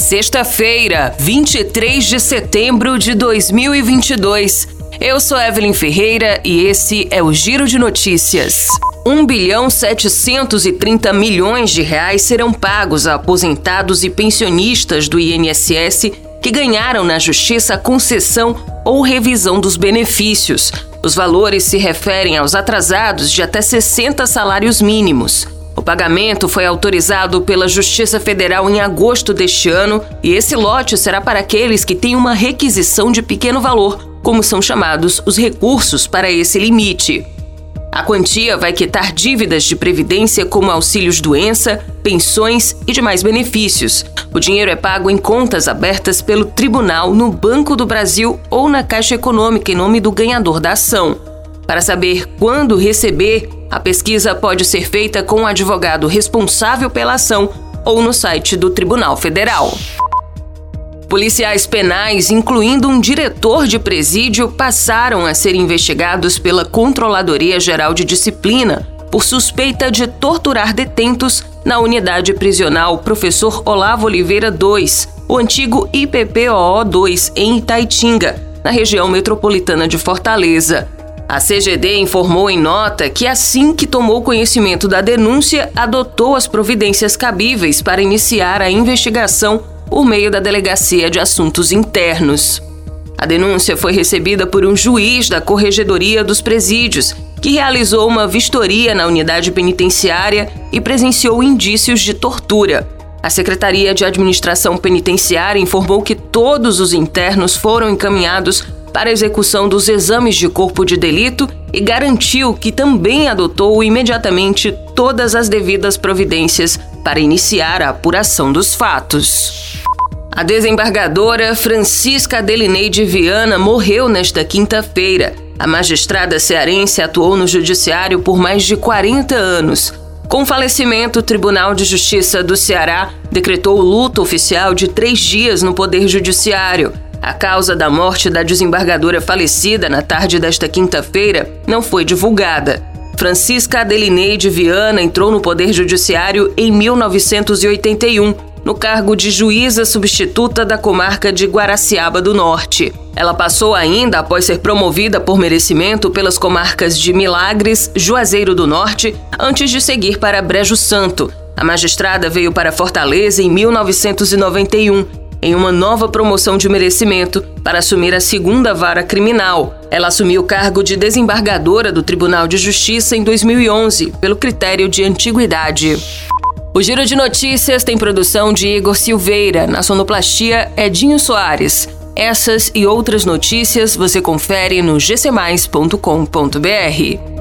Sexta-feira, 23 de setembro de 2022. Eu sou Evelyn Ferreira e esse é o Giro de Notícias. 1 bilhão 730 milhões de reais serão pagos a aposentados e pensionistas do INSS que ganharam na justiça concessão ou revisão dos benefícios. Os valores se referem aos atrasados de até 60 salários mínimos. O pagamento foi autorizado pela Justiça Federal em agosto deste ano e esse lote será para aqueles que têm uma requisição de pequeno valor, como são chamados os recursos para esse limite. A quantia vai quitar dívidas de previdência como auxílios-doença, pensões e demais benefícios. O dinheiro é pago em contas abertas pelo tribunal no Banco do Brasil ou na Caixa Econômica em nome do ganhador da ação. Para saber quando receber, a pesquisa pode ser feita com o advogado responsável pela ação ou no site do Tribunal Federal. Policiais penais, incluindo um diretor de presídio, passaram a ser investigados pela Controladoria Geral de Disciplina por suspeita de torturar detentos na unidade prisional Professor Olavo Oliveira II, o antigo IPPOO 2, em Itaitinga, na região metropolitana de Fortaleza. A CGD informou em nota que, assim que tomou conhecimento da denúncia, adotou as providências cabíveis para iniciar a investigação por meio da Delegacia de Assuntos Internos. A denúncia foi recebida por um juiz da Corregedoria dos Presídios, que realizou uma vistoria na unidade penitenciária e presenciou indícios de tortura. A Secretaria de Administração Penitenciária informou que todos os internos foram encaminhados para a execução dos exames de corpo de delito e garantiu que também adotou imediatamente todas as devidas providências para iniciar a apuração dos fatos. A desembargadora Francisca Adelineide Viana morreu nesta quinta-feira. A magistrada cearense atuou no judiciário por mais de 40 anos. Com o falecimento, o Tribunal de Justiça do Ceará decretou luto oficial de três dias no Poder Judiciário. A causa da morte da desembargadora falecida na tarde desta quinta-feira não foi divulgada. Francisca Adelineide Viana entrou no Poder Judiciário em 1981, no cargo de juíza substituta da comarca de Guaraciaba do Norte. Ela passou ainda, após ser promovida por merecimento, pelas comarcas de Milagres, Juazeiro do Norte, antes de seguir para Brejo Santo. A magistrada veio para Fortaleza em 1991 em uma nova promoção de merecimento para assumir a segunda vara criminal. Ela assumiu o cargo de desembargadora do Tribunal de Justiça em 2011, pelo critério de antiguidade. O Giro de Notícias tem produção de Igor Silveira, na sonoplastia Edinho Soares. Essas e outras notícias você confere no gcmais.com.br.